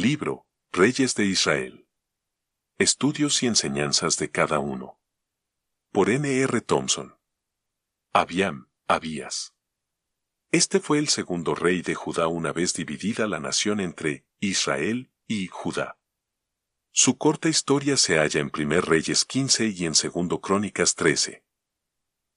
Libro, Reyes de Israel. Estudios y enseñanzas de cada uno. Por N. R. Thompson. Abiam, Abías. Este fue el segundo rey de Judá una vez dividida la nación entre Israel y Judá. Su corta historia se halla en Primer Reyes 15 y en Segundo Crónicas 13.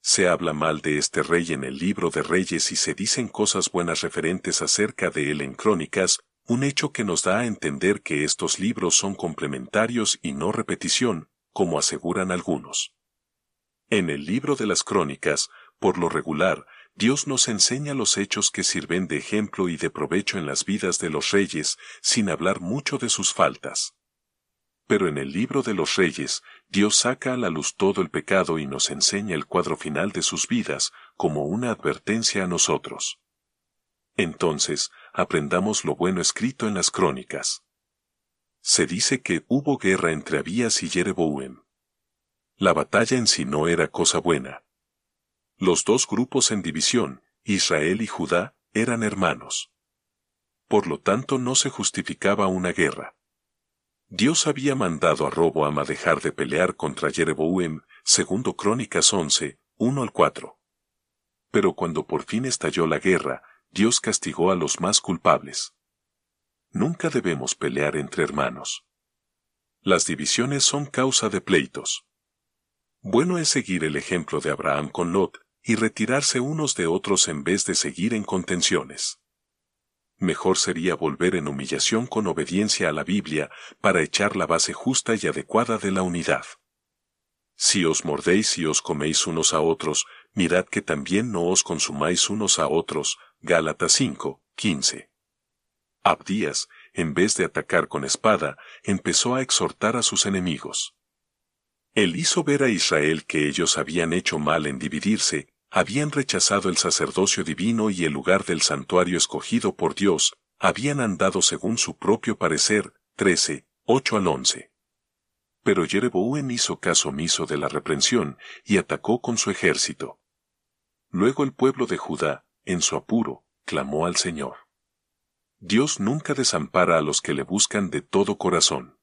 Se habla mal de este rey en el libro de Reyes y se dicen cosas buenas referentes acerca de él en Crónicas, un hecho que nos da a entender que estos libros son complementarios y no repetición, como aseguran algunos. En el libro de las Crónicas, por lo regular, Dios nos enseña los hechos que sirven de ejemplo y de provecho en las vidas de los reyes, sin hablar mucho de sus faltas. Pero en el libro de los reyes, Dios saca a la luz todo el pecado y nos enseña el cuadro final de sus vidas, como una advertencia a nosotros. Entonces, aprendamos lo bueno escrito en las crónicas. Se dice que hubo guerra entre Abías y Jereboam. La batalla en sí no era cosa buena. Los dos grupos en división, Israel y Judá, eran hermanos. Por lo tanto no se justificaba una guerra. Dios había mandado a Roboam a dejar de pelear contra Jereboam, segundo Crónicas 11, 1 al 4. Pero cuando por fin estalló la guerra, Dios castigó a los más culpables. Nunca debemos pelear entre hermanos. Las divisiones son causa de pleitos. Bueno es seguir el ejemplo de Abraham con Lot y retirarse unos de otros en vez de seguir en contenciones mejor sería volver en humillación con obediencia a la Biblia para echar la base justa y adecuada de la unidad. Si os mordéis y os coméis unos a otros, mirad que también no os consumáis unos a otros. Gálatas 5, 15. Abdías, en vez de atacar con espada, empezó a exhortar a sus enemigos. Él hizo ver a Israel que ellos habían hecho mal en dividirse, habían rechazado el sacerdocio divino y el lugar del santuario escogido por Dios, habían andado según su propio parecer, 13, 8 al 11. Pero Jereboam hizo caso omiso de la reprensión y atacó con su ejército. Luego el pueblo de Judá, en su apuro, clamó al Señor. Dios nunca desampara a los que le buscan de todo corazón.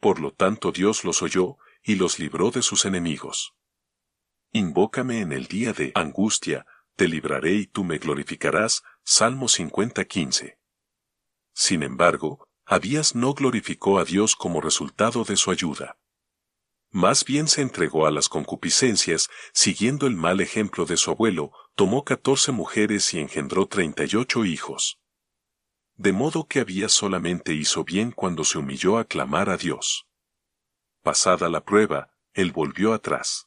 Por lo tanto Dios los oyó y los libró de sus enemigos. Invócame en el día de angustia, te libraré y tú me glorificarás. Salmo 50:15. Sin embargo, Abías no glorificó a Dios como resultado de su ayuda. Más bien se entregó a las concupiscencias, siguiendo el mal ejemplo de su abuelo, tomó catorce mujeres y engendró treinta y ocho hijos. De modo que Abías solamente hizo bien cuando se humilló a clamar a Dios. Pasada la prueba, él volvió atrás.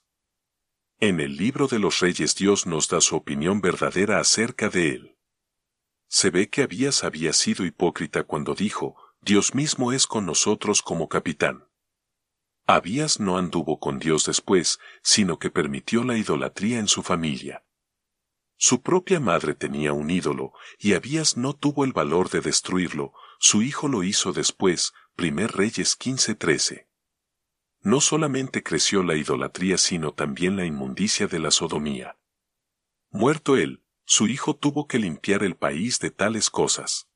En el libro de los reyes Dios nos da su opinión verdadera acerca de él. Se ve que Abías había sido hipócrita cuando dijo, Dios mismo es con nosotros como capitán. Abías no anduvo con Dios después, sino que permitió la idolatría en su familia. Su propia madre tenía un ídolo, y Abías no tuvo el valor de destruirlo, su hijo lo hizo después, Primer Reyes 15:13 no solamente creció la idolatría sino también la inmundicia de la sodomía. Muerto él, su hijo tuvo que limpiar el país de tales cosas.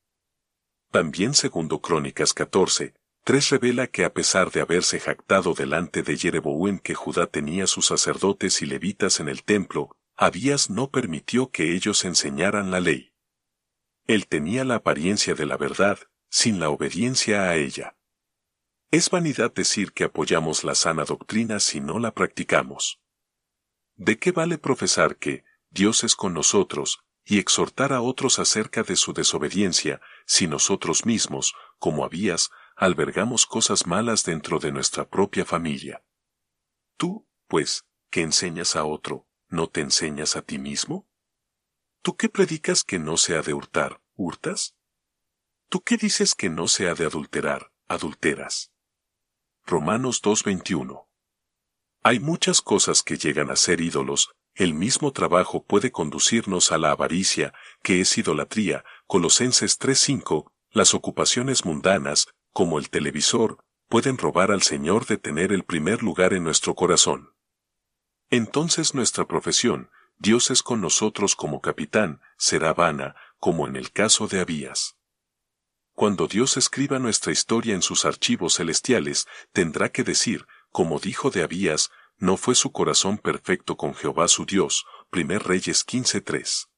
También segundo Crónicas 14, 3 revela que a pesar de haberse jactado delante de Jereboam que Judá tenía sus sacerdotes y levitas en el templo, Abías no permitió que ellos enseñaran la ley. Él tenía la apariencia de la verdad, sin la obediencia a ella. Es vanidad decir que apoyamos la sana doctrina si no la practicamos. ¿De qué vale profesar que Dios es con nosotros y exhortar a otros acerca de su desobediencia si nosotros mismos, como habías, albergamos cosas malas dentro de nuestra propia familia? Tú, pues, que enseñas a otro, ¿no te enseñas a ti mismo? ¿Tú qué predicas que no se ha de hurtar, hurtas? ¿Tú qué dices que no se ha de adulterar, adulteras? Romanos 2.21. Hay muchas cosas que llegan a ser ídolos, el mismo trabajo puede conducirnos a la avaricia, que es idolatría, Colosenses 3.5, las ocupaciones mundanas, como el televisor, pueden robar al Señor de tener el primer lugar en nuestro corazón. Entonces nuestra profesión, Dios es con nosotros como capitán, será vana, como en el caso de Abías. Cuando Dios escriba nuestra historia en sus archivos celestiales, tendrá que decir, como dijo de Abías, no fue su corazón perfecto con Jehová su Dios, 1 Reyes 15.3.